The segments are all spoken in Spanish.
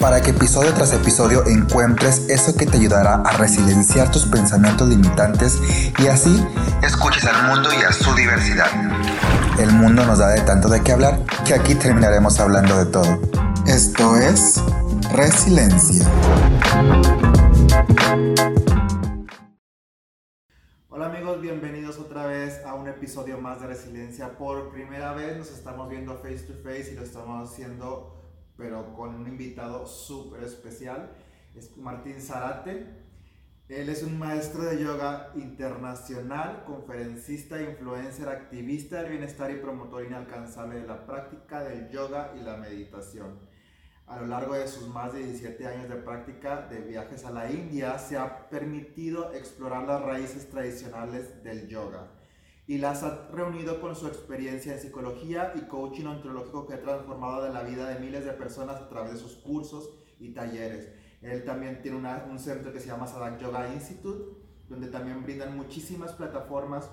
para que episodio tras episodio encuentres eso que te ayudará a resilienciar tus pensamientos limitantes y así escuches al mundo y a su diversidad. El mundo nos da de tanto de qué hablar que aquí terminaremos hablando de todo. Esto es Resiliencia. Hola amigos, bienvenidos otra vez a un episodio más de Resiliencia. Por primera vez nos estamos viendo face to face y lo estamos haciendo pero con un invitado súper especial. Es Martín Zarate. Él es un maestro de yoga internacional, conferencista, influencer, activista del bienestar y promotor inalcanzable de la práctica del yoga y la meditación. A lo largo de sus más de 17 años de práctica de viajes a la India, se ha permitido explorar las raíces tradicionales del yoga y las ha reunido con su experiencia en psicología y coaching ontológico que ha transformado de la vida de miles de personas a través de sus cursos y talleres. Él también tiene un centro que se llama Sadak Yoga Institute, donde también brindan muchísimas plataformas,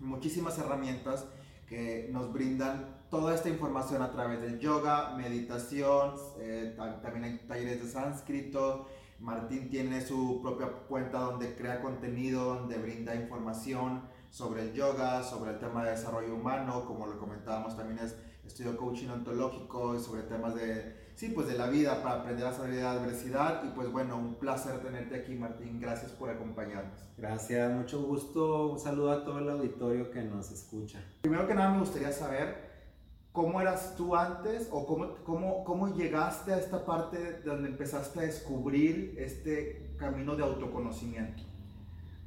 muchísimas herramientas que nos brindan toda esta información a través del yoga, meditación, eh, también hay talleres de sánscrito. Martín tiene su propia cuenta donde crea contenido, donde brinda información sobre el yoga, sobre el tema de desarrollo humano, como lo comentábamos también es estudio coaching ontológico y sobre temas de, sí, pues de la vida para aprender a salir de la adversidad y pues bueno, un placer tenerte aquí Martín, gracias por acompañarnos. Gracias, mucho gusto, un saludo a todo el auditorio que nos escucha. Primero que nada me gustaría saber cómo eras tú antes o cómo, cómo, cómo llegaste a esta parte donde empezaste a descubrir este camino de autoconocimiento.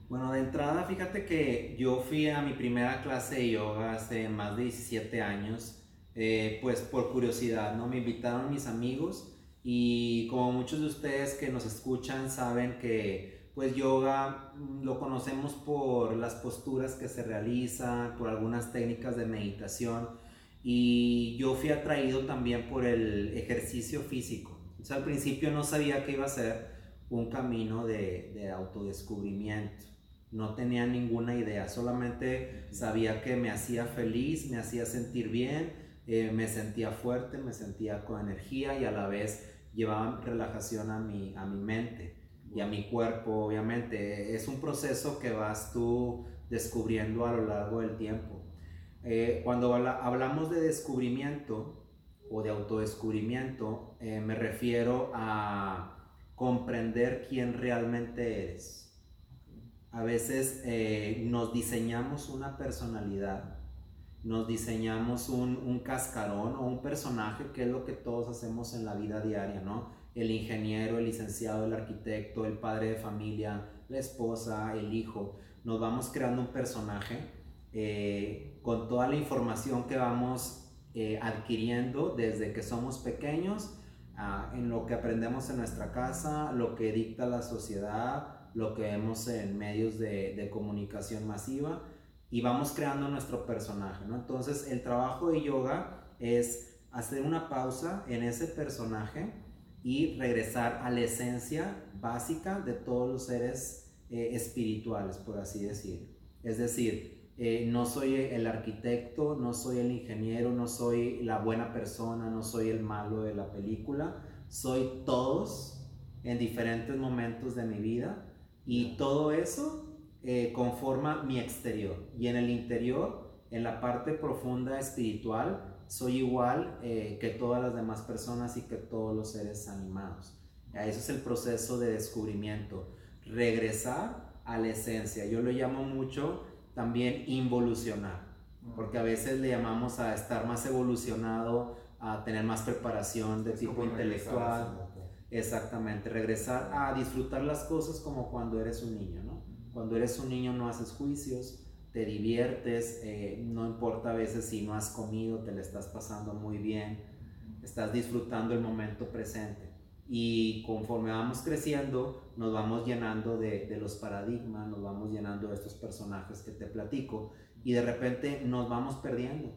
Bueno, de entrada, fíjate que yo fui a mi primera clase de yoga hace más de 17 años, eh, pues por curiosidad, ¿no? Me invitaron mis amigos y como muchos de ustedes que nos escuchan saben que pues yoga mm, lo conocemos por las posturas que se realizan, por algunas técnicas de meditación y yo fui atraído también por el ejercicio físico. O sea, al principio no sabía que iba a ser un camino de, de autodescubrimiento no tenía ninguna idea, solamente sabía que me hacía feliz, me hacía sentir bien, eh, me sentía fuerte, me sentía con energía y a la vez llevaba relajación a mi, a mi mente y a mi cuerpo, obviamente. Es un proceso que vas tú descubriendo a lo largo del tiempo. Eh, cuando hablamos de descubrimiento o de autodescubrimiento, eh, me refiero a comprender quién realmente eres a veces eh, nos diseñamos una personalidad, nos diseñamos un, cascarón o un personaje, que es lo que todos hacemos en la vida diaria, ¿no? El ingeniero, el licenciado, el arquitecto, el padre de familia, la esposa, el hijo. Nos vamos creando un personaje eh, con toda la información que vamos eh, adquiriendo desde que somos pequeños, ah, en lo que aprendemos en nuestra casa, lo que dicta la sociedad, lo que vemos en medios de, comunicación masiva y vamos creando nuestro personaje, ¿no? Entonces el trabajo de yoga es hacer una pausa en ese personaje y regresar a la esencia básica de todos los seres eh, espirituales, por así decir. Es decir, eh, no soy el arquitecto, no soy el ingeniero, no soy la buena persona, no soy el malo de la película, soy todos en diferentes momentos de mi vida y todo eso eh, conforma mi exterior. Y en el interior, en la parte profunda espiritual, soy igual eh, que todas las demás personas y que todos los seres animados. Eso es el proceso de descubrimiento. Regresar a la esencia. Yo lo llamo mucho también involucionar. Porque a veces le llamamos a estar más evolucionado, a tener más preparación de tipo intelectual Exactamente, regresar a disfrutar las cosas como cuando eres un niño, ¿no? Cuando eres un niño no haces juicios, te diviertes, eh, no importa a veces si no has comido, te le estás pasando muy bien, estás disfrutando el momento presente. Y conforme vamos creciendo, nos vamos llenando de, de los paradigmas, nos vamos llenando de estos personajes que te platico y de repente nos vamos perdiendo.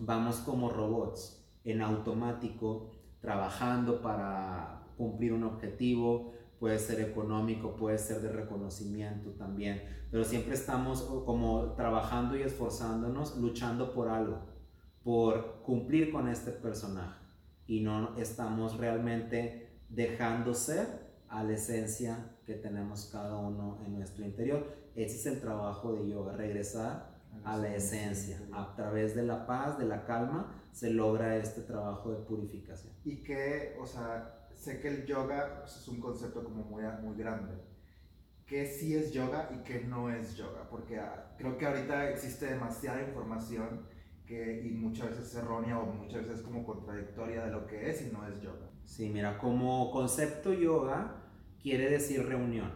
Vamos como robots, en automático, trabajando para cumplir un objetivo, puede ser económico, puede ser de reconocimiento también, pero siempre estamos como trabajando y esforzándonos, luchando por algo, por cumplir con este personaje y no estamos realmente dejando ser a la esencia que tenemos cada uno en nuestro interior. Ese es el trabajo de yoga, regresar a la esencia. A través de la paz, de la calma, se logra este trabajo de purificación. Y que, o sea, sé que el yoga pues, es un concepto como muy, muy grande. ¿Qué sí es yoga y qué no es yoga? Porque ah, creo que ahorita existe demasiada información que, y muchas veces es errónea o muchas veces es como contradictoria de lo que es y no es yoga. Sí, mira, como concepto yoga quiere decir reunión,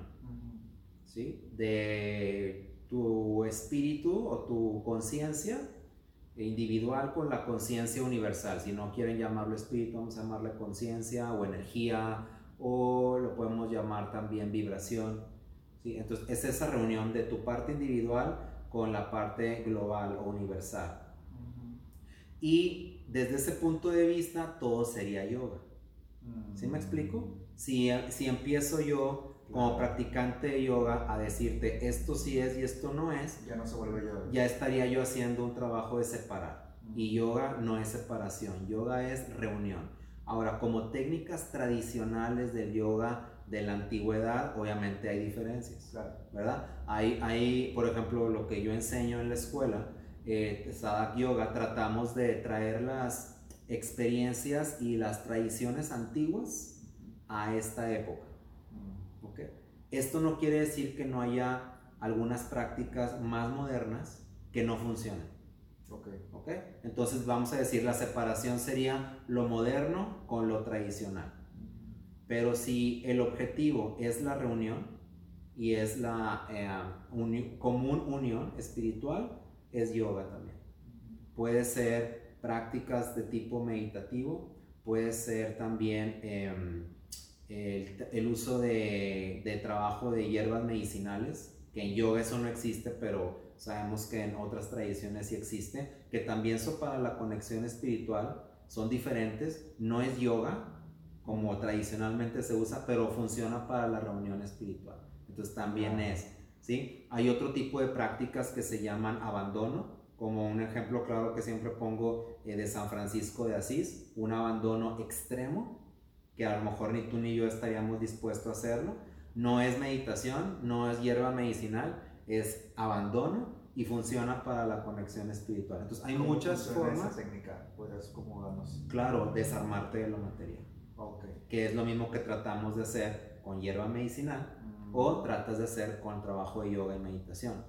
¿sí? De tu espíritu o tu conciencia individual con la conciencia universal. Si no quieren llamarlo espíritu, vamos a llamarle conciencia o energía o lo podemos llamar también vibración. ¿sí? Entonces es esa reunión de tu parte individual con la parte global o universal. Y desde ese punto de vista todo sería yoga. ¿Sí me explico? Si, si empiezo yo como practicante de yoga a decirte esto sí es y esto no es, ya no se vuelve yoga. Ya estaría yo haciendo un trabajo de separar. Y yoga no es separación, yoga es reunión. Ahora, como técnicas tradicionales del yoga de la antigüedad, obviamente hay diferencias, ¿verdad? Hay, hay, por ejemplo, lo que yo enseño en la escuela, eh, Sadak Yoga, tratamos de traer las experiencias y las tradiciones antiguas a esta época. Esto no quiere decir que no haya algunas prácticas más modernas que no funcionen. Okay. Entonces vamos a decir, la separación sería lo moderno con lo tradicional. Pero si el objetivo es la reunión y es la eh, común unión espiritual, es yoga también. Puede ser prácticas de tipo meditativo, puede ser también... Em, el, uso de, de, trabajo de hierbas medicinales, que en yoga eso no existe, pero sabemos que en otras tradiciones sí existe, que también son para la conexión espiritual, son diferentes, no es yoga como tradicionalmente se usa, pero funciona para la reunión espiritual. Entonces también es, ¿sí? Hay otro tipo de prácticas que se llaman abandono, como un ejemplo claro que siempre pongo eh, de San Francisco de Asís, un abandono extremo, que a lo mejor ni tú ni yo estaríamos dispuestos a hacerlo. No es meditación, no es hierba medicinal, es abandono y funciona para la conexión espiritual. Entonces hay muchas formas. Esa técnica? ¿Puedes como? Claro, desarmarte de lo material. Okay. Que es lo mismo que tratamos de hacer con hierba medicinal mm. o tratas de hacer con trabajo de yoga y meditación,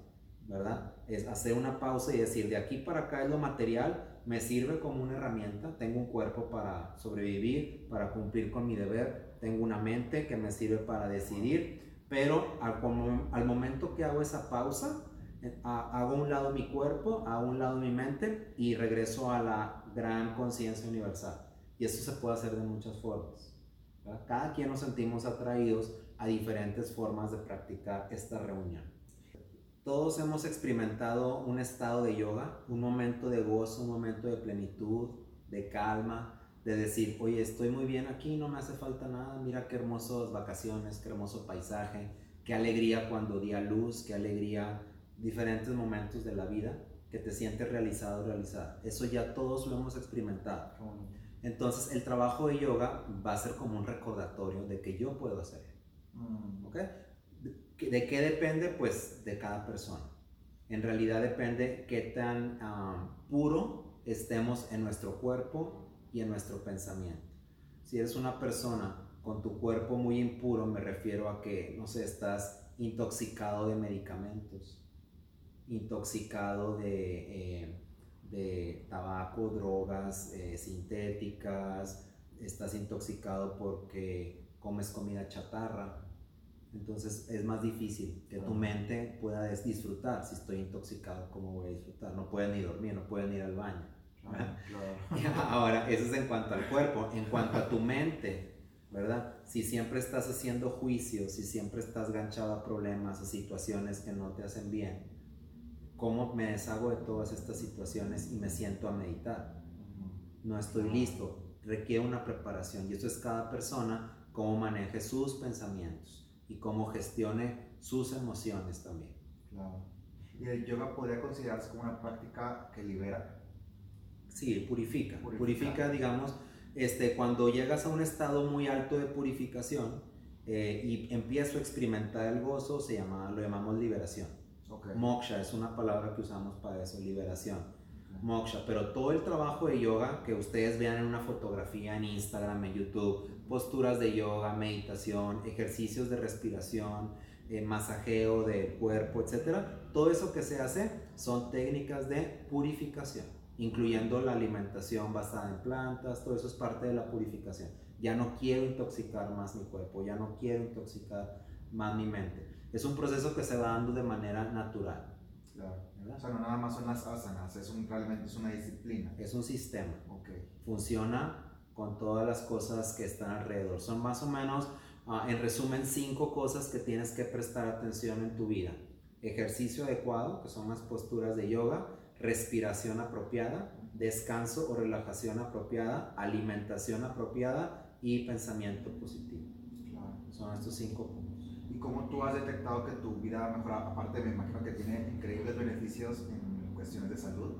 ¿verdad? Es hacer una pausa y decir, de aquí para acá es lo material, me sirve como una herramienta. Tengo un cuerpo para sobrevivir, para cumplir con mi deber. Tengo una mente que me sirve para decidir. Pero al, momento que hago esa pausa, eh, hago a un lado mi cuerpo, a un lado mi mente y regreso a la gran conciencia universal. Y eso se puede hacer de muchas formas. Cada quien nos sentimos atraídos a diferentes formas de practicar esta reunión. Todos hemos experimentado un estado de yoga, un momento de gozo, un momento de plenitud, de calma, de decir, oye, estoy muy bien aquí, no me hace falta nada, mira qué hermosas vacaciones, qué hermoso paisaje, qué alegría cuando di a luz, qué alegría, diferentes momentos de la vida que te sientes realizado, realizada. Eso ya todos lo hemos experimentado. Entonces el trabajo de yoga va a ser como un recordatorio de que yo puedo hacer. Mm. ¿De qué depende? Pues de cada persona. En realidad depende qué tan ah, puro estemos en nuestro cuerpo y en nuestro pensamiento. Si eres una persona con tu cuerpo muy impuro, me refiero a que, no sé, estás intoxicado de medicamentos, intoxicado de, eh, de tabaco, drogas eh, sintéticas, estás intoxicado porque comes comida chatarra, entonces es más difícil que tu mente pueda disfrutar. Si estoy intoxicado, ¿cómo voy a disfrutar? No pueden ni dormir, no pueden ir al baño. Ahora, eso es en cuanto al cuerpo. En cuanto a tu mente, ¿verdad? Si siempre estás haciendo juicios, si siempre estás ganchado a problemas, a situaciones que no te hacen bien, ¿cómo me deshago de todas estas situaciones y me siento a meditar? No estoy listo, requiere una preparación y eso es cada persona, cómo maneje sus pensamientos y cómo gestione sus emociones también. Claro. ¿Y el yoga podría considerarse como una práctica que libera? Sí, purifica. Purifica, purifica digamos, este, cuando llegas a un estado muy alto de purificación eh, y empiezo a experimentar el gozo, se llama, lo llamamos liberación. Moksha es una palabra que usamos para eso, liberación. Moksha, pero todo el trabajo de yoga que ustedes vean en una fotografía en Instagram, en YouTube, posturas de yoga, meditación, ejercicios de respiración, eh, masajeo del cuerpo, etcétera, todo eso que se hace son técnicas de purificación incluyendo la alimentación basada en plantas, todo eso es parte de la purificación. Ya no quiero intoxicar más mi cuerpo, ya no quiero intoxicar más mi mente. Es un proceso que se va dando de manera natural. Claro. O sea, no nada más son las asanas, es un, realmente es una disciplina. Es un sistema. Okay. Funciona con todas las cosas que están alrededor. Son más o menos, ah, en resumen, cinco cosas que tienes que prestar atención en tu vida. Ejercicio adecuado, que son las posturas de yoga respiración apropiada, descanso o relajación apropiada, alimentación apropiada y pensamiento positivo. Son estos cinco puntos. ¿Y cómo tú has detectado que tu vida ha mejorado? Aparte, me imagino que tiene increíbles beneficios en cuestiones de salud.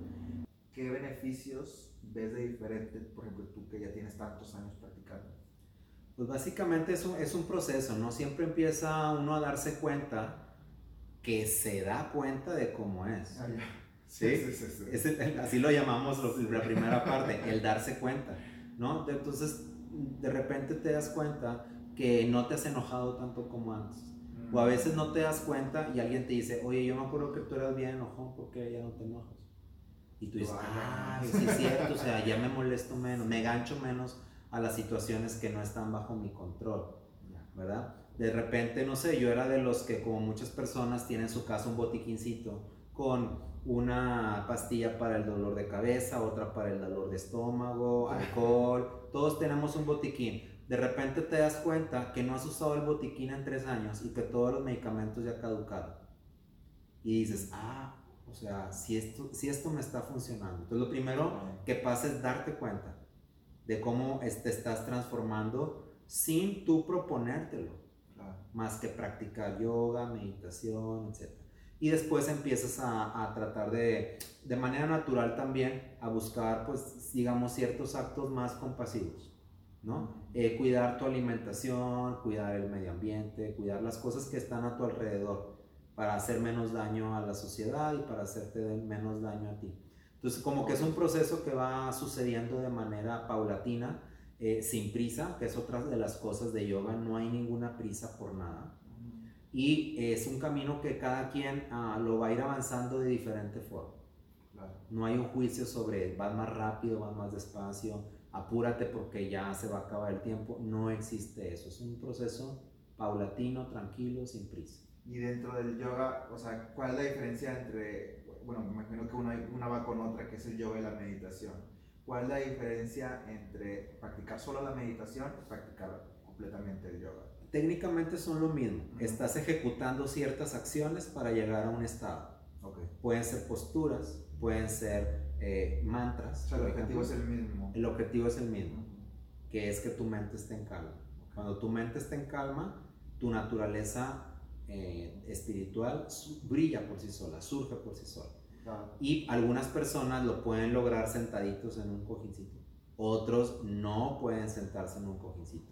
¿Qué beneficios ves de diferente, por ejemplo, tú que ya tienes tantos años practicando? Pues básicamente es un, es un proceso, ¿no? Siempre empieza uno a darse cuenta que se da cuenta de cómo es. Ah, ¿sí? sí, sí, así lo llamamos la primera parte, el darse cuenta, ¿no? Entonces, de repente te das cuenta que no te has enojado tanto como antes. O a mm. veces no te das cuenta y alguien te dice, oye, yo me acuerdo que tú eras bien enojón, porque ya no te enojas? Y tú dices, ah, sí es cierto, o sea, ya me molesto menos, me gancho menos a las situaciones que no están bajo mi control, ¿verdad? De repente, no sé, yo era de los que como muchas personas tienen en su casa un botiquincito con una pastilla para el dolor de cabeza, otra para el dolor de estómago, alcohol, todos tenemos un botiquín. De repente te das cuenta que no has usado el botiquín en tres años y que todos los medicamentos ya caducaron. Y dices, ah, o sea, si esto, si esto me está funcionando. Entonces lo primero que pasa es darte cuenta de cómo te estás transformando sin tú proponértelo. Más que practicar yoga, meditación, etc y después empiezas a, a, tratar de, de manera natural también, a buscar, pues, digamos, ciertos actos más compasivos, ¿no? Eh, cuidar tu alimentación, cuidar el medio ambiente, cuidar las cosas que están a tu alrededor para hacer menos daño a la sociedad y para hacerte menos daño a ti. Entonces, como que es un proceso que va sucediendo de manera paulatina, eh, sin prisa, que es otra de las cosas de yoga, no hay ninguna prisa por nada y es un camino que cada quien ah, lo va a ir avanzando de diferente forma. No hay un juicio sobre vas más rápido, vas más despacio, apúrate porque ya se va a acabar el tiempo. No existe eso. Es un proceso paulatino, tranquilo, sin prisa. Y dentro del yoga, o sea, ¿cuál es la diferencia entre, bueno, me imagino que una, una va con otra, que es el yoga y la meditación? ¿Cuál es la diferencia entre practicar solo la meditación y practicar completamente el yoga? técnicamente son lo mismo. Estás ejecutando ciertas acciones para llegar a un estado. Pueden ser posturas, pueden ser eh, mantras. O sea, el objetivo es el mismo. El objetivo es el mismo, que es que tu mente esté en calma. Cuando tu mente está en calma, tu naturaleza eh, espiritual brilla por sí sola, surge por sí sola. Y algunas personas lo pueden lograr sentaditos en un cojincito. Otros no pueden sentarse en un cojincito.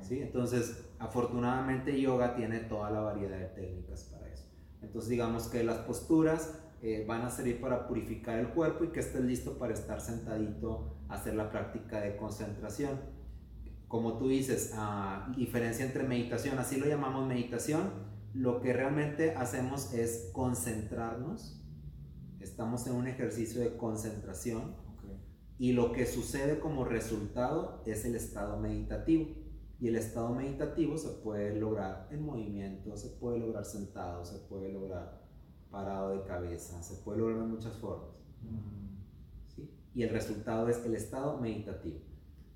¿sí? Entonces, afortunadamente yoga tiene toda la variedad de técnicas para eso. Entonces, digamos que las posturas eh, van a servir para purificar el cuerpo y que estés listo para estar sentadito, hacer la práctica de concentración. Como tú dices, diferencia entre meditación, así lo llamamos meditación, lo que realmente hacemos es concentrarnos. Estamos en un ejercicio de concentración y lo que sucede como resultado es el estado meditativo. Y el estado meditativo se puede lograr en movimiento, se puede lograr sentado, se puede lograr parado de cabeza, se puede lograr de muchas formas. ¿sí? Y el resultado es el estado meditativo.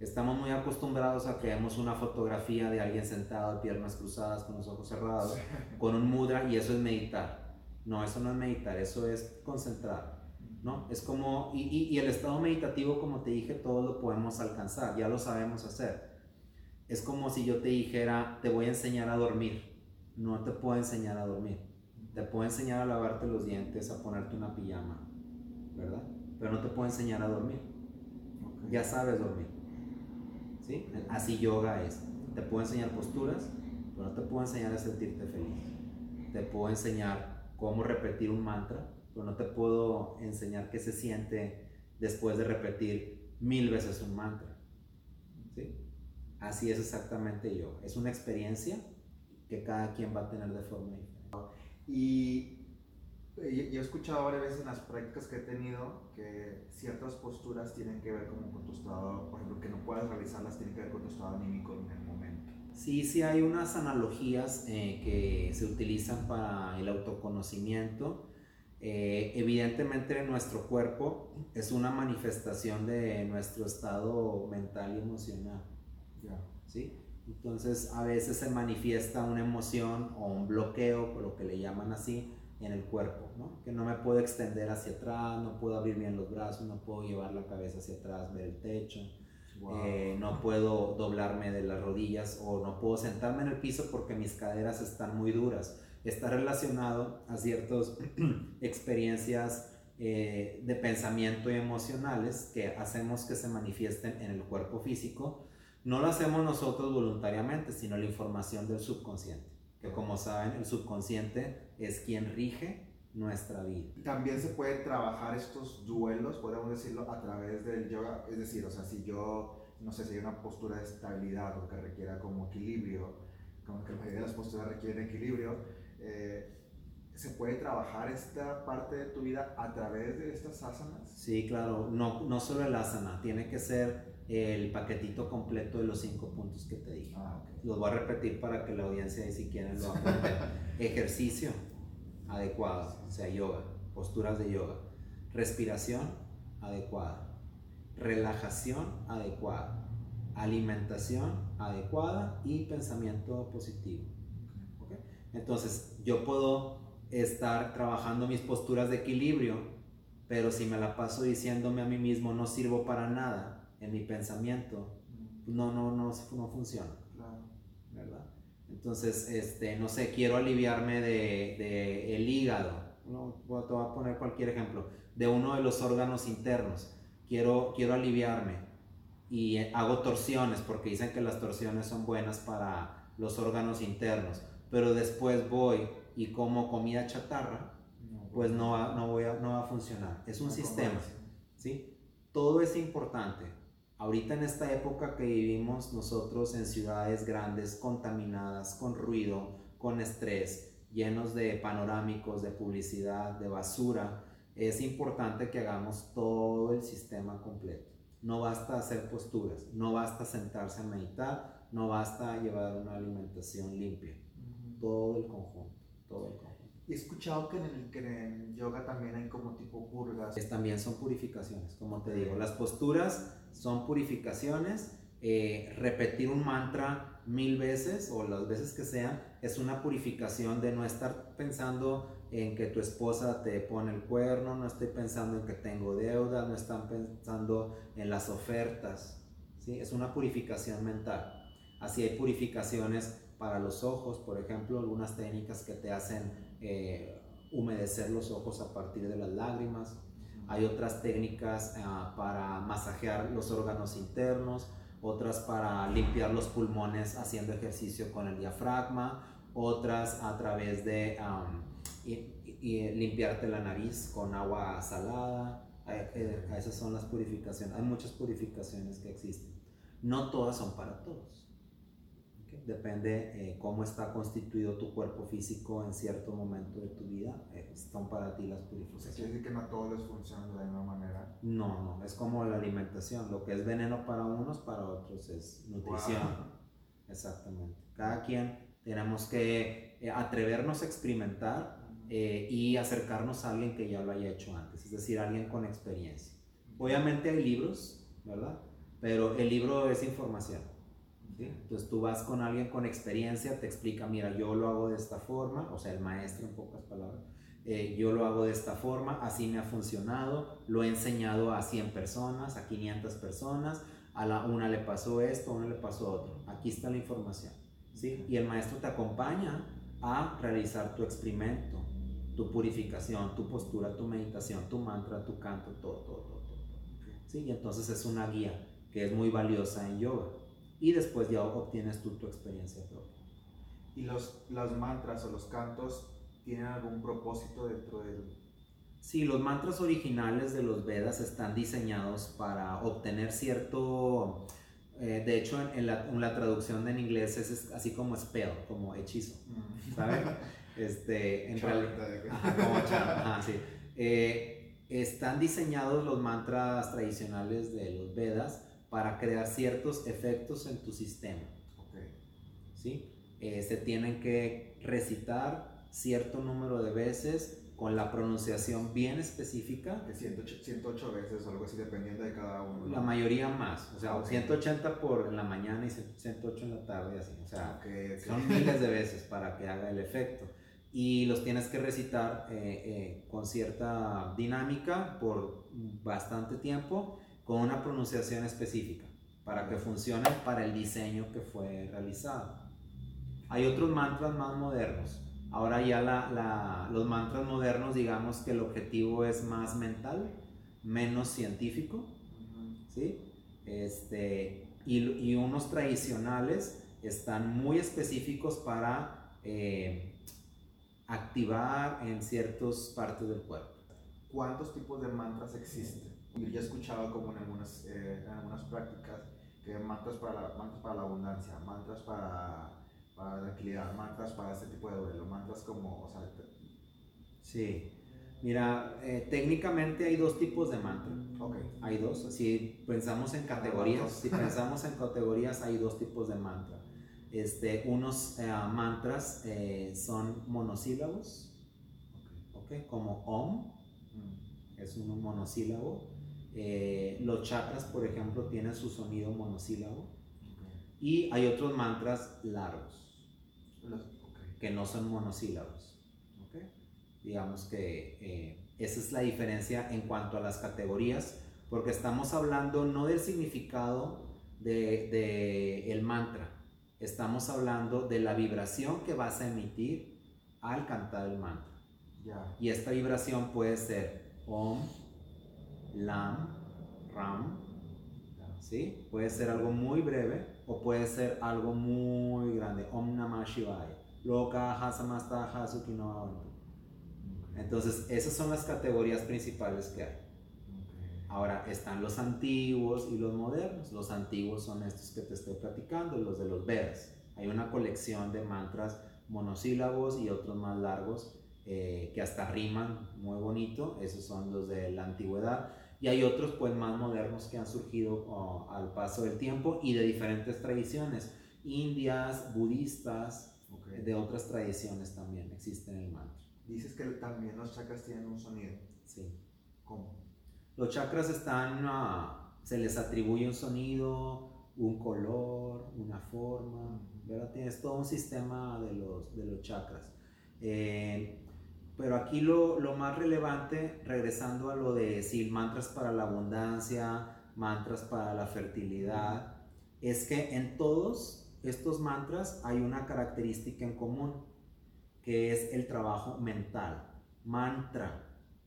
Estamos muy acostumbrados a que vemos una fotografía de alguien sentado, de piernas cruzadas, con los ojos cerrados, con un mudra y eso es meditar. No, eso no es meditar, eso es concentrar. ¿no? Es como, y, y, el estado meditativo, como te dije, todo lo podemos alcanzar, ya lo sabemos hacer. Es como si yo te dijera, te voy a enseñar a dormir. No te puedo enseñar a dormir. Te puedo enseñar a lavarte los dientes, a ponerte una pijama, ¿verdad? Pero no te puedo enseñar a dormir. Ya sabes dormir. Así yoga es. Te puedo enseñar posturas, pero no te puedo enseñar a sentirte feliz. Te puedo enseñar cómo repetir un mantra, pero no te puedo enseñar qué se siente después de repetir mil veces un mantra. ¿Sí? Así es exactamente yo. Es una experiencia que cada quien va a tener de forma diferente. Y yo he escuchado varias veces en las prácticas que he tenido que ciertas posturas tienen que ver como con tu estado, por ejemplo, que no puedes realizarlas, tienen que ver con tu estado anímico en el momento. Sí, sí hay unas analogías eh, que se utilizan para el autoconocimiento. Eh, evidentemente nuestro cuerpo es una manifestación de nuestro estado mental y emocional. ¿sí? Entonces a veces se manifiesta una emoción o un bloqueo, por lo que le llaman así, en el cuerpo, ¿no? que no me puedo extender hacia atrás, no puedo abrir bien los brazos, no puedo llevar la cabeza hacia atrás, ver el techo, eh, no puedo doblarme de las rodillas o no puedo sentarme en el piso porque mis caderas están muy duras. Está relacionado a ciertas experiencias eh, de pensamiento y emocionales que hacemos que se manifiesten en el cuerpo físico. No lo hacemos nosotros voluntariamente, sino la información del subconsciente que como saben el subconsciente es quien rige nuestra vida. También se puede trabajar estos duelos, podemos decirlo, a través del yoga, es decir, o sea, si yo, no sé, si hay una postura de estabilidad o que requiera como equilibrio, como que la mayoría de las posturas requieren equilibrio, eh, ¿se puede trabajar esta parte de tu vida a través de estas asanas? Sí, claro, no, no solo el asana, tiene que ser el paquetito completo de los cinco puntos que te dije. Ah, los voy a repetir para que la audiencia, si quieren, lo apunte. Ejercicio adecuado, o sea, yoga, posturas de yoga. Respiración adecuada. Relajación adecuada. Alimentación adecuada y pensamiento positivo. Entonces, yo puedo estar trabajando mis posturas de equilibrio, pero si me la paso diciéndome a mí mismo no sirvo para nada, en mi pensamiento, no, no, no, no funciona. ¿Verdad? Entonces, este, no sé, quiero aliviarme de, de el hígado. No, te voy a poner cualquier ejemplo. De uno de los órganos internos. Quiero, quiero aliviarme. Y hago torsiones porque dicen que las torsiones son buenas para los órganos internos. Pero después voy y como comida chatarra, pues no va, no voy a, no va a funcionar. Es un sistema. ¿sí? Todo es importante Ahorita en esta época que vivimos nosotros en ciudades grandes, contaminadas, con ruido, con estrés, llenos de panorámicos, de publicidad, de basura, es importante que hagamos todo el sistema completo. No basta hacer posturas, no basta sentarse a meditar, no basta llevar una alimentación limpia. Todo el conjunto, todo el conjunto. He escuchado que en, el, que en yoga también hay como tipo purgas. también son purificaciones, como te digo. Las posturas son purificaciones. Eh, repetir un mantra mil veces o las veces que sean es una purificación de no estar pensando en que tu esposa te pone el cuerno, no estoy pensando en que tengo deuda, no están pensando en las ofertas. ¿sí? Es una purificación mental. Así hay purificaciones para los ojos, por ejemplo, algunas técnicas que te hacen eh, humedecer los ojos a partir de las lágrimas. Hay otras técnicas ah, para masajear los órganos internos, otras para limpiar los pulmones haciendo ejercicio con el diafragma, otras a través de limpiarte la nariz con agua salada. Eh, esas son las purificaciones. Hay muchas purificaciones que existen. No todas son para todos depende eh, cómo está constituido tu cuerpo físico en cierto momento de tu vida, eh, son para ti las purificaciones. ¿Quiere decir que no todos les funciona de la misma manera? No, no, es como la alimentación, lo que es veneno para unos, para otros es nutrición. Exactamente. Cada quien tenemos que eh, atrevernos a experimentar y acercarnos a alguien que ya lo haya hecho antes, es decir, alguien con experiencia. Obviamente hay libros, ¿verdad? pero el libro es información. Entonces tú vas con alguien con experiencia, te explica, mira, yo lo hago de esta forma, o sea, el maestro en pocas palabras, eh, yo lo hago de esta forma, así me ha funcionado, lo he enseñado a 100 personas, a 500 personas, a la una le pasó esto, a una le pasó otro. Aquí está la información. ¿sí? Y el maestro te acompaña a realizar tu experimento, tu purificación, tu postura, tu meditación, tu mantra, tu canto, todo, todo, todo. todo. ¿sí? Y entonces es una guía que es muy valiosa en yoga. Y después ya obtienes tú tu experiencia propia. ¿Y los, los mantras o los cantos tienen algún propósito dentro del, Sí, los mantras originales de los Vedas están diseñados para obtener cierto... Eh, de hecho, en, la, traducción en inglés es, así como spell, como hechizo, mm. ¿sabes? este, en realidad, como sí. Eh, están diseñados los mantras tradicionales de los Vedas para crear ciertos efectos en tu sistema. Okay. ¿sí? Eh, se tienen que recitar cierto número de veces con la pronunciación bien específica. De 108, veces o algo así, dependiendo de cada uno. La mayoría más, o sea, 180 por la mañana y 108 en la tarde, así. O sea, son miles de veces para que haga el efecto. Y los tienes que recitar eh, eh, con cierta dinámica por bastante tiempo, con una pronunciación específica, para que funcione para el diseño que fue realizado. Hay otros mantras más modernos Ahora ya la, los mantras modernos, digamos que el objetivo es más mental, menos científico, ¿sí? Este, y, unos tradicionales están muy específicos para eh, activar en ciertas partes del cuerpo. ¿Cuántos tipos de mantras existen? Yo ya he escuchado como en algunas, eh, en algunas prácticas que mantras para, mantras para la abundancia, mantras para para tranquilidad, mantras para este tipo de duelo, mantras como, o sea, Sí, mira, eh, técnicamente hay dos tipos de mantra. Ok. Hay dos, si pensamos en categorías, si pensamos en categorías hay dos tipos de mantra. Este, unos eh, mantras son monosílabos, okay. como OM, mm. es un monosílabo. Los chakras, por ejemplo, tienen su sonido monosílabo. Y hay otros mantras largos que no son monosílabos. Digamos que eh, esa es la diferencia en cuanto a las categorías, porque estamos hablando no del significado del de, el mantra, estamos hablando de la vibración que vas a emitir al cantar el mantra. Y esta vibración puede ser Om, Lam, Ram, ¿sí? Puede ser algo muy breve o puede ser algo muy grande. Om Namah Shivaya. Loka Hasamasta Hasukino Entonces, esas son las categorías principales que hay. Ahora están los antiguos y los modernos. Los antiguos son estos que te estoy platicando, los de los Vedas. Hay una colección de mantras monosílabos y otros más largos eh, que hasta riman muy bonito. Esos son los de la antigüedad. Y hay otros pues más modernos que han surgido oh, al paso del tiempo y de diferentes tradiciones. Indias, budistas, de otras tradiciones también existen en el mantra. Dices que también los chakras tienen un sonido. Sí. ¿Cómo? Los chakras están, uh, se les atribuye un sonido, un color, una forma, ¿verdad? Tienes todo un sistema de los, de los chakras. Eh, pero aquí lo, lo, más relevante, regresando a lo de si mantras para la abundancia, mantras para la fertilidad, es que en todos estos mantras hay una característica en común, que es el trabajo mental. Mantra,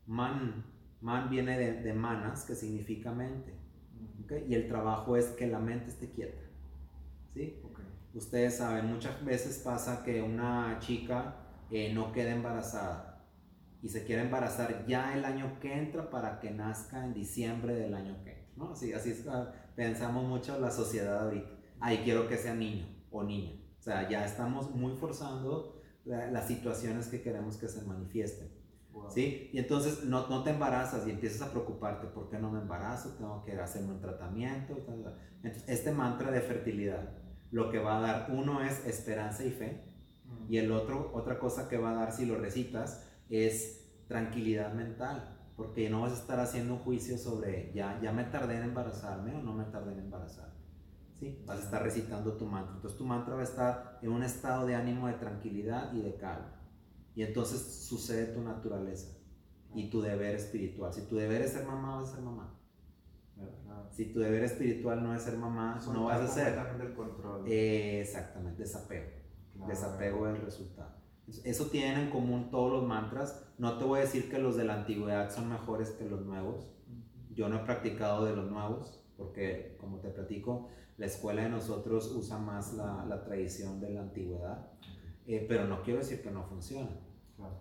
man, man viene de, manas, que significa mente. Y el trabajo es que la mente esté quieta. ¿sí? Ustedes saben, muchas veces pasa que una chica eh, no queda embarazada y se quiere embarazar ya el año que entra para que nazca en diciembre del año que entra. ¿no? Así, así ah, pensamos mucho la sociedad ahorita ahí quiero que sea niño o niña. O sea, ya estamos muy forzando las situaciones que queremos que se manifiesten. ¿Sí? Y entonces no, no, te embarazas y empiezas a preocuparte, ¿por qué no me embarazo? Tengo que hacerme un tratamiento. Entonces, este mantra de fertilidad, lo que va a dar, uno es esperanza y fe, y el otro, otra cosa que va a dar si lo recitas, es tranquilidad mental porque no vas a estar haciendo un juicio sobre ya, ya me tardé en embarazarme o no me tardé en embarazarme. ¿Sí? Vas a estar recitando tu mantra. Entonces tu mantra va a estar en un estado de ánimo de tranquilidad y de calma. Y entonces sucede tu naturaleza y tu deber espiritual. Si tu deber es ser mamá, vas a ser mamá. Si tu deber espiritual no es ser mamá, no vas a ser. control. Eh, exactamente, desapego. Desapego del resultado. Eso tienen en común todos los mantras. No te voy a decir que los de la antigüedad son mejores que los nuevos. Yo no he practicado de los nuevos porque, como te platico, la escuela de nosotros usa más la, la tradición de la antigüedad. Eh, pero no quiero decir que no funciona.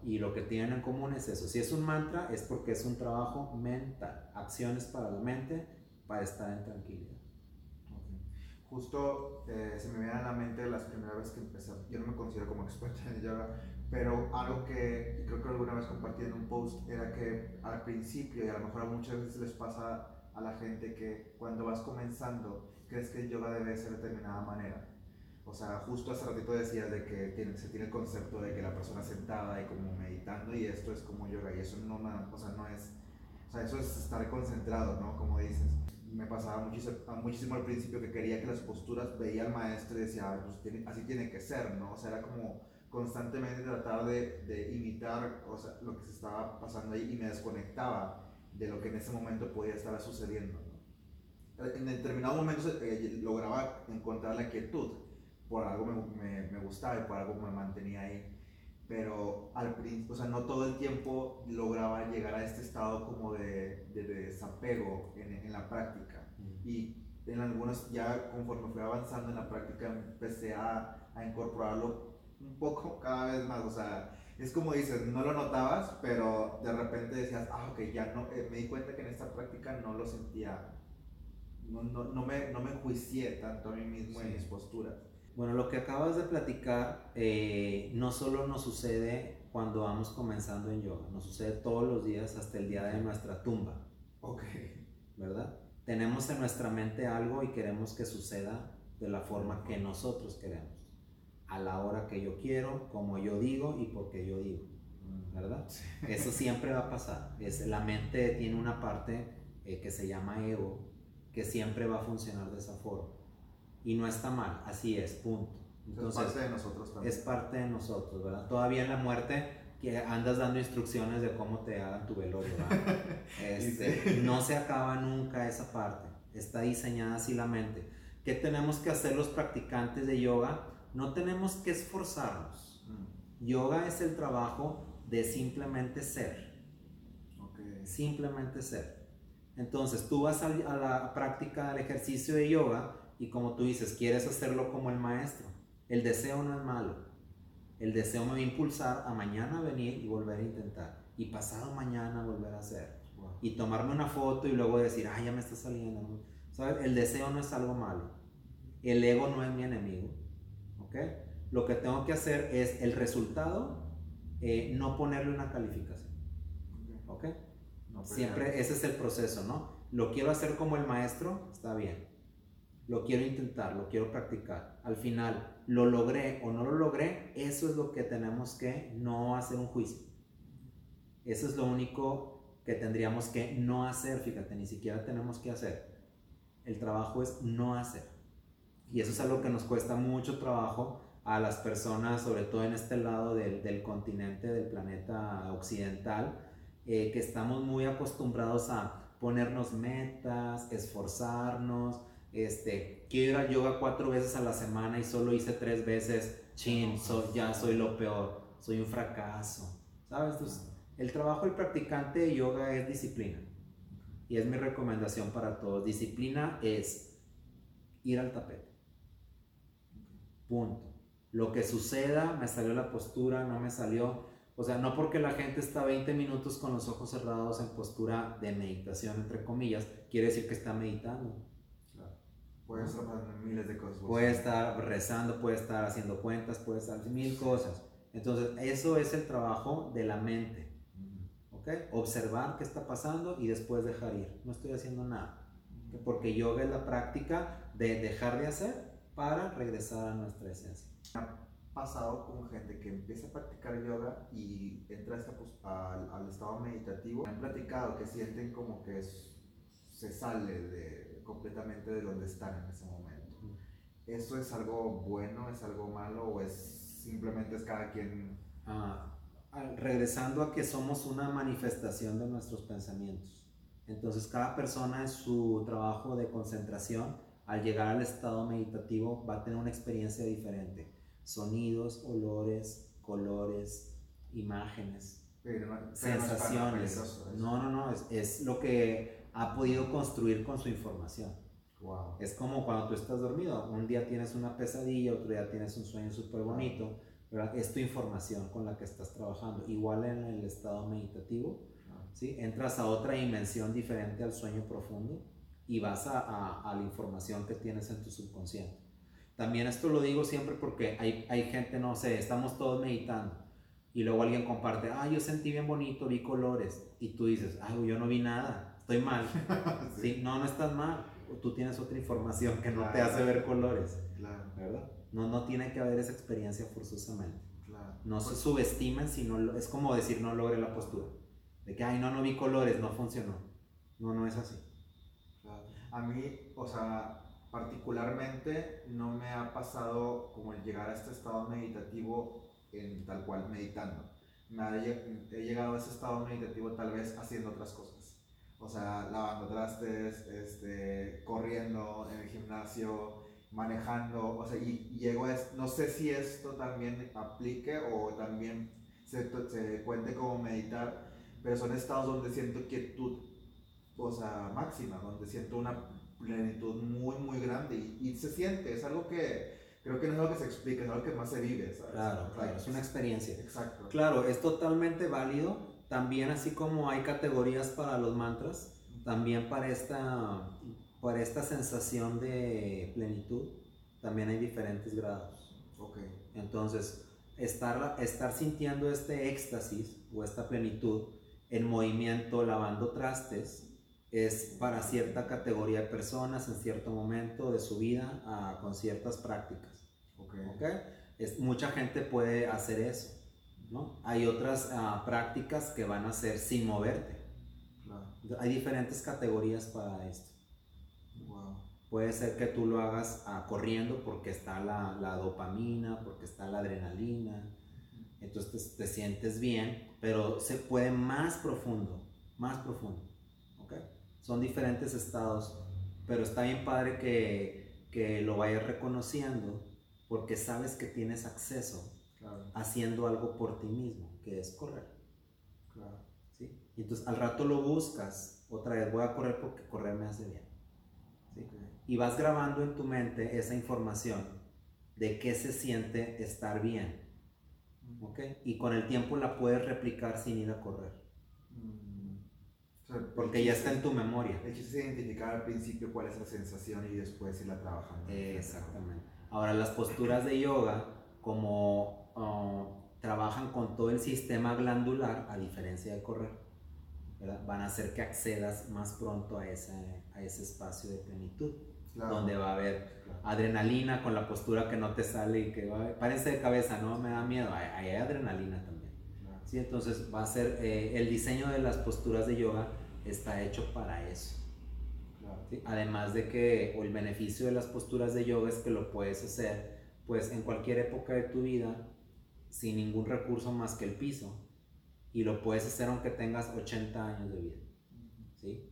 Y lo que tienen en común es eso. Si es un mantra, es porque es un trabajo mental. Acciones para la mente para estar en tranquilidad. Justo eh, se me viene a la mente las primeras veces que empecé. Yo no me considero como experto en yoga, pero algo que creo que alguna vez compartí en un post era que al principio, y a lo mejor a muchas veces les pasa a la gente que cuando vas comenzando crees que el yoga debe ser de determinada manera o sea, justo hace ratito decías de que tiene, se tiene el concepto de que la persona sentada y como meditando y esto es como yoga y eso no, o sea, no es, o sea, eso es estar concentrado, ¿no? Como dices. Me pasaba muchísimo, muchísimo al principio que quería que las posturas veía al maestro y decía, pues así tiene que ser, ¿no? O sea, era como constantemente tratar de, de imitar o sea, lo que se estaba pasando ahí y me desconectaba de lo que en ese momento podía estar sucediendo. ¿no? En determinado momento eh, lograba encontrar la quietud, por algo me, me, gustaba y por algo me mantenía ahí. Pero al principio, o sea, no todo el tiempo lograba llegar a este estado como de, de, desapego en, en, la práctica. Y en algunos, ya conforme fui avanzando en la práctica, empecé a, a incorporarlo un poco cada vez más. O sea, es como dices, no lo notabas, pero de repente decías, ah, ok, ya no, eh, me di cuenta que en esta práctica no lo sentía, no, no, no me, no me enjuicié tanto a mí mismo en mis posturas. Bueno, lo que acabas de platicar eh, no solo nos sucede cuando vamos comenzando en yoga, nos sucede todos los días hasta el día de nuestra tumba. Ok. ¿Verdad? Tenemos en nuestra mente algo y queremos que suceda de la forma que nosotros queremos, a la hora que yo quiero, como yo digo y porque yo digo. ¿Verdad? Eso siempre va a pasar. Es, la mente tiene una parte eh, que se llama ego, que siempre va a funcionar de esa forma. Y no está mal, así es, punto. Entonces, es parte de nosotros también. Es parte de nosotros, ¿verdad? Todavía en la muerte que andas dando instrucciones de cómo te hagan tu velorio, ¿verdad? Este, no se acaba nunca esa parte, está diseñada así la mente. ¿Qué tenemos que hacer los practicantes de yoga? No tenemos que esforzarnos. Mm. Yoga es el trabajo de simplemente ser. Simplemente ser. Entonces, tú vas a la práctica del ejercicio de yoga y como tú dices, quieres hacerlo como el maestro. El deseo no es malo. El deseo me va a impulsar a mañana venir y volver a intentar. Y pasado mañana volver a hacer. Y tomarme una foto y luego decir, ay, ya me está saliendo. ¿Sabes? El deseo no es algo malo. El ego no es mi enemigo. ¿Ok? Lo que tengo que hacer es el resultado, eh, no ponerle una calificación. ¿Ok? Siempre ese es el proceso, ¿no? Lo quiero hacer como el maestro, está bien lo quiero intentar, lo quiero practicar. Al final, lo logré o no lo logré, eso es lo que tenemos que no hacer un juicio. Eso es lo único que tendríamos que no hacer, fíjate, ni siquiera tenemos que hacer. El trabajo es no hacer. Y eso es algo que nos cuesta mucho trabajo a las personas, sobre todo en este lado del, del continente, del planeta occidental, eh, que estamos muy acostumbrados a ponernos metas, esforzarnos, este, quiero ir al yoga cuatro veces a la semana y solo hice tres veces, chin, ya soy lo peor, soy un fracaso, ¿sabes? el trabajo del practicante de yoga es disciplina. Y es mi recomendación para todos. Disciplina es ir al tapete. Punto. Lo que suceda, me salió la postura, no me salió. O sea, no porque la gente está 20 minutos con los ojos cerrados en postura de meditación, entre comillas, quiere decir que está meditando. Puede estar miles de cosas. Puede estar rezando, puede estar haciendo cuentas, puede estar mil cosas. Entonces, eso es el trabajo de la mente. ¿Ok? Observar qué está pasando y después dejar ir. No estoy haciendo nada. Porque yoga es la práctica de dejar de hacer para regresar a nuestra esencia. pasado con gente que empieza a practicar yoga y entra esta, al, al, estado meditativo. Me han platicado que sienten como que se sale de, completamente de donde están en ese momento. ¿Eso es algo bueno, es algo malo o es simplemente es cada quien? Ah, regresando a que somos una manifestación de nuestros pensamientos. Entonces cada persona en su trabajo de concentración, al llegar al estado meditativo, va a tener una experiencia diferente. Sonidos, olores, colores, imágenes, sensaciones. No, no, no, es, es, lo que ha podido construir con su información. Wow. Es como cuando tú estás dormido, un día tienes una pesadilla, otro día tienes un sueño súper bonito, es tu información con la que estás trabajando. Igual en el estado meditativo, ¿sí? entras a otra dimensión diferente al sueño profundo y vas a, a, la información que tienes en tu subconsciente. También esto lo digo siempre porque hay, hay gente, no sé, estamos todos meditando y luego alguien comparte, ah, yo sentí bien bonito, vi colores y tú dices, ay, yo no vi nada, estoy mal. sí. No, no estás mal, tú tienes otra información que no te hace ver colores, claro. ¿verdad? No, no tiene que haber esa experiencia forzosamente. No se subestimen, sino es como decir no logre la postura. De que, ay, no, no vi colores, no funcionó. No, no es así. A mí, o sea, particularmente no me ha pasado como el llegar a este estado meditativo en tal cual meditando. Me he llegado a ese estado meditativo tal vez haciendo otras cosas. O sea, lavando trastes, este, corriendo en el gimnasio, manejando, o sea, y, llego a, no sé si esto también aplique o también se, se cuente como meditar, pero son estados donde siento quietud, o sea, máxima, donde siento una plenitud muy, muy grande y, se siente, es algo que creo que no es algo que se explica, es algo que más se vive, ¿sabes? Claro, claro, es una experiencia. Exacto. Claro, es totalmente válido, también así como hay categorías para los mantras, también para esta por esta sensación de plenitud, también hay diferentes grados. Okay. Entonces, estar, estar sintiendo este éxtasis o esta plenitud en movimiento, lavando trastes, es para cierta categoría de personas en cierto momento de su vida con ciertas prácticas. Okay. ¿okay? Es, mucha gente puede hacer eso. ¿No? Hay otras ah, prácticas que van a ser sin moverte. Hay diferentes categorías para esto. Puede ser que tú lo hagas ah, corriendo porque está la, la, dopamina, porque está la adrenalina, entonces te, sientes bien, pero se puede más profundo, más profundo. ¿okay? Son diferentes estados, pero está bien padre que, que lo vayas reconociendo porque sabes que tienes acceso haciendo algo por ti mismo, que es correr. Claro. ¿Sí? Y entonces al rato lo buscas, otra vez voy a correr porque correr me hace bien y vas grabando en tu mente esa información de qué se siente estar bien. Y con el tiempo la puedes replicar sin ir a correr. Mm. Porque ya está en tu memoria. El chiste es identificar al principio cuál es la sensación y después irla trabajando. Exactamente. Ahora, las posturas de yoga, como uh, trabajan con todo el sistema glandular, a diferencia de correr, van a hacer que accedas más pronto a ese, a ese espacio de plenitud, donde va a haber adrenalina con la postura que no te sale y que va, párense de cabeza, no me da miedo, hay, hay adrenalina también. ¿sí? Entonces va a ser, eh, el diseño de las posturas de yoga está hecho para eso. Además de que el beneficio de las posturas de yoga es que lo puedes hacer pues en cualquier época de tu vida sin ningún recurso más que el piso y lo puedes hacer aunque tengas 80 años de vida. ¿sí?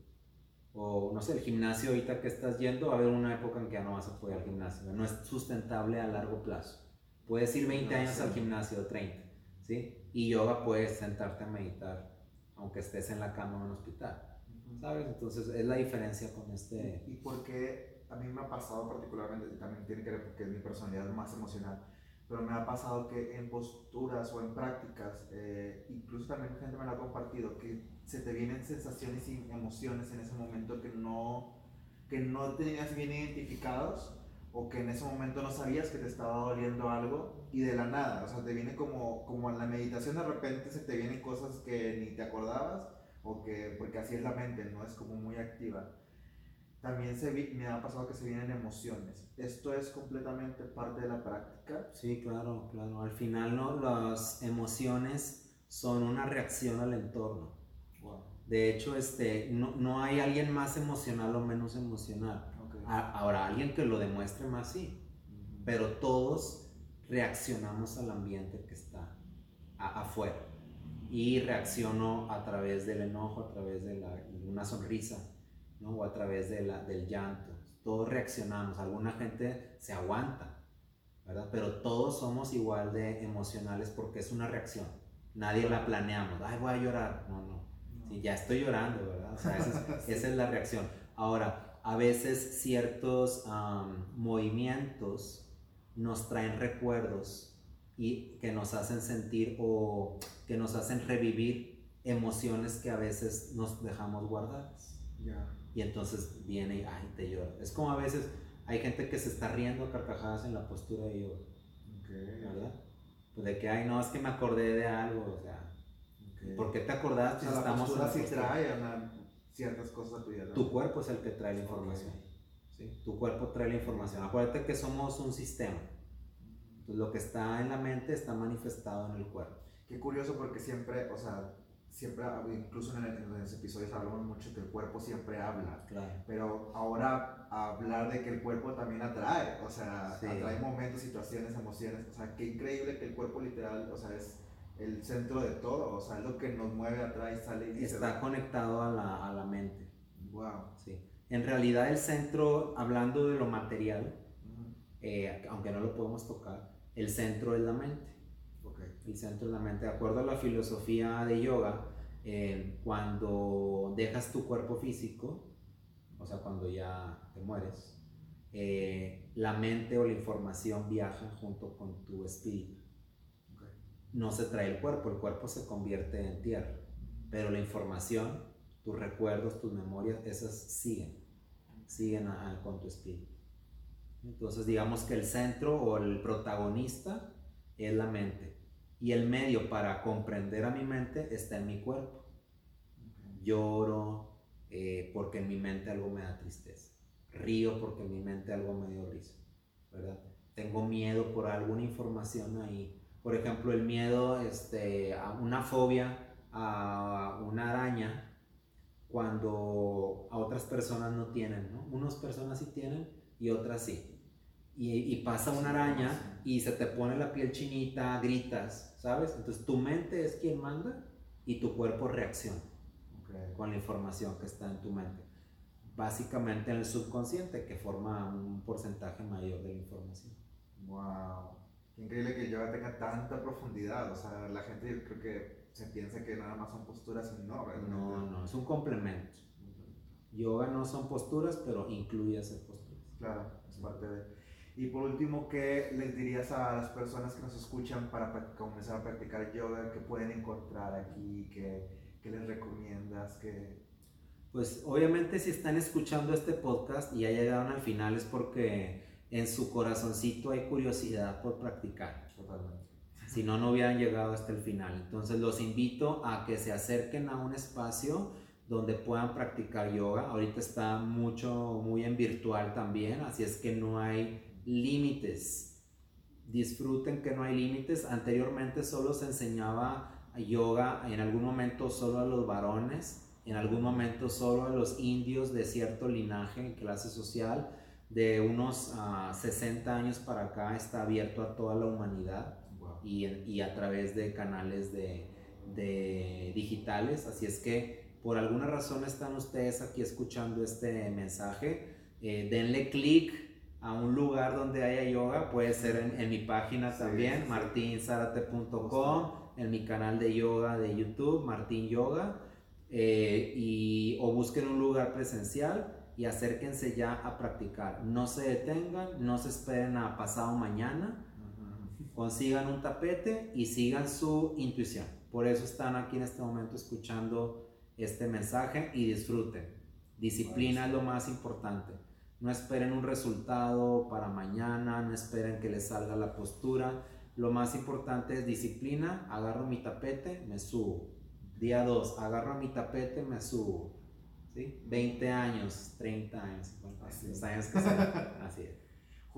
O no sé, el gimnasio ahorita que estás yendo, va a haber una época en que ya no vas a poder al gimnasio. No es sustentable a largo plazo. Puedes ir 20 años al gimnasio, 30. ¿sí? Y yoga puedes sentarte a meditar aunque estés en la cama en un hospital. ¿Sabes? Entonces es la diferencia con este... ¿Y por qué a mí me ha pasado particularmente, y también tiene que ver porque es mi personalidad más emocional, pero me ha pasado que en posturas o en prácticas, eh, incluso también gente me lo ha compartido, que se te vienen sensaciones y emociones en ese momento que no, que no tenías bien identificados o que en ese momento no sabías que te estaba doliendo algo y de la nada, o sea, te viene como, como en la meditación de repente se te vienen cosas que ni te acordabas o que, porque así es la mente, no es como muy activa. También se vi- me ha pasado que se vienen emociones. ¿Esto es completamente parte de la práctica? Sí, claro, claro. Al final no, las emociones son una reacción al entorno. Wow. De hecho, este, no, no hay alguien más emocional o menos emocional. Ok. A- Ahora, alguien que lo demuestre más, sí. Ujú. Pero todos reaccionamos al ambiente que está a- afuera. Y reacciono a través del enojo, a través de, la- de una sonrisa, ¿no? o a través de la- del llanto. Todos reaccionamos. Alguna gente se aguanta, ¿verdad? Pero todos somos igual de emocionales porque es una reacción. Nadie la planeamos. Ay, voy a llorar. No, no. No. Sí, ya estoy llorando, ¿verdad? O sea, esa es, esa es la reacción. Ahora, a veces ciertos am, movimientos nos traen recuerdos y que nos hacen sentir o que nos hacen revivir emociones que a veces nos dejamos guardadas. Ya. Y entonces viene y, ay, te llora. Es como a veces hay gente que se está riendo a carcajadas en la postura de yoga, Ok. ¿verdad? Pues de que, ay, no, es que me acordé de algo, o sea, Ok. ¿por qué te O acordaste sea, si la estamos en postura la sí trae una- ciertas cosas a tu vida. Tu cuerpo es el que trae la información. ¿sí? Tu cuerpo trae la información. Acuérdate que somos un sistema. Entonces, lo que está en la mente está manifestado en el cuerpo. Qué curioso porque siempre, o sea, siempre, incluso en, el- en los episodios hablamos mucho que el cuerpo siempre habla. Claro. Pero ahora hablar de que el cuerpo también atrae, o sea, Sí. atrae momentos, situaciones, emociones, o sea, qué increíble que el cuerpo literal, o sea, es el centro de todo, o sea, es lo que nos mueve, atrae, sale y Está conectado a la, a la mente. Wow. ¿sí? En realidad, el centro, hablando de lo material, eh, aunque no lo podemos tocar, el centro es la mente. El centro es la mente. De acuerdo a la filosofía de yoga, eh, cuando dejas tu cuerpo físico, o sea, cuando ya te mueres, eh, la mente o la información viaja junto con tu espíritu. No se trae el cuerpo, el cuerpo se convierte en tierra, pero la información, tus recuerdos, tus memorias, esas siguen, siguen con tu espíritu. Entonces digamos que el centro o el protagonista es la mente y el medio para comprender a mi mente está en mi cuerpo. Lloro eh, porque en mi mente algo me da tristeza. Río porque en mi mente algo me dio risa. ¿Verdad? Tengo miedo por alguna información ahí. Por ejemplo, el miedo este, a una fobia a una araña cuando a otras personas no tienen, ¿no? Unas personas sí tienen y otras sí. Y, y pasa una araña y se te pone la piel chinita, gritas, ¿sabes? Entonces tu mente es quien manda y tu cuerpo reacciona Ok. con la información que está en tu mente. Básicamente en el subconsciente que forma un porcentaje mayor de la información. Wow. Qué increíble que el yoga tenga tanta profundidad, o sea, la gente yo creo que se piensa que nada más son posturas y no, realmente. No, no, es un complemento. Yoga no son posturas, pero incluye hacer posturas. Claro, es parte de... Y por último, ¿qué les dirías a las personas que nos escuchan para comenzar a practicar yoga? ¿Qué pueden encontrar aquí? ¿Qué, qué les recomiendas? ¿Qué... Pues obviamente si están escuchando este podcast y ya llegaron al final es porque en su corazoncito hay curiosidad por practicar. Totalmente. Si no, no hubieran llegado hasta el final. Entonces los invito a que se acerquen a un espacio donde puedan practicar yoga. Ahorita está mucho, muy en virtual también, así es que no hay límites. Disfruten que no hay límites. Anteriormente solo se enseñaba yoga en algún momento solo a los varones, en algún momento solo a los indios de cierto linaje en clase social. De unos ah, 60 años para acá está abierto a toda la humanidad Wow. y, y a través de canales de, de digitales. Así es que por alguna razón están ustedes aquí escuchando este mensaje. eh, denle clic a un lugar donde haya yoga. Puede ser en, en mi página Sí, también, sí, martinsarate.com, en mi canal de yoga de YouTube, Martín Yoga. eh, y, o busquen un lugar presencial y acérquense ya a practicar. No se detengan, no se esperen a pasado mañana consigan un tapete y sigan su intuición. Por eso están aquí en este momento escuchando este mensaje y disfruten. Disciplina es lo más importante. No esperen un resultado para mañana, no esperen que les salga la postura. Lo más importante es disciplina. Agarro mi tapete, me subo. Día 2, agarro mi tapete, me subo. ¿Sí? ¿sí? 20 años, 30 años, 50 Así años que sean. Así es.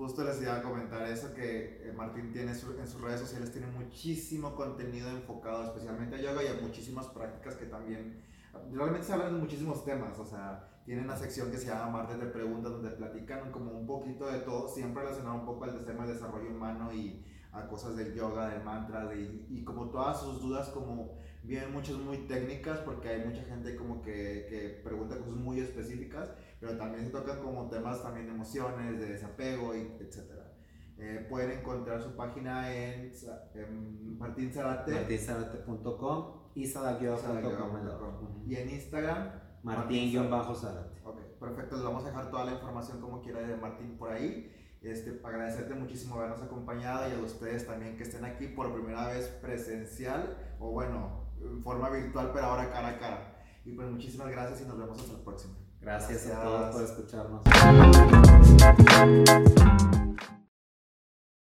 Justo les iba a comentar eso, que eh, Martín tiene en sus redes sociales tiene muchísimo contenido enfocado especialmente a yoga y a muchísimas prácticas que también, realmente se hablan de muchísimos temas, o sea, tiene una sección que se llama Martes de Preguntas donde platican como un poquito de todo, siempre relacionado un poco al tema del desarrollo humano y a cosas del yoga, del mantra, de, y como todas sus dudas como vienen muchas muy técnicas porque hay mucha gente como que, que pregunta cosas muy específicas pero también se tocan como temas también de emociones, de desapego, y etcétera. Eh, pueden encontrar su página en, en Martín Zarate martinsarate.com y sadagyoga.com y en Instagram. Martín-Zarate. Ok, perfecto. Les vamos a dejar toda la información como quiera de Martín por ahí. Este, agradecerte muchísimo habernos acompañado y a ustedes también que estén aquí por primera vez presencial o bueno, en forma virtual, pero ahora cara a cara. Y pues muchísimas gracias y nos vemos hasta la próxima. Gracias, a todos por escucharnos.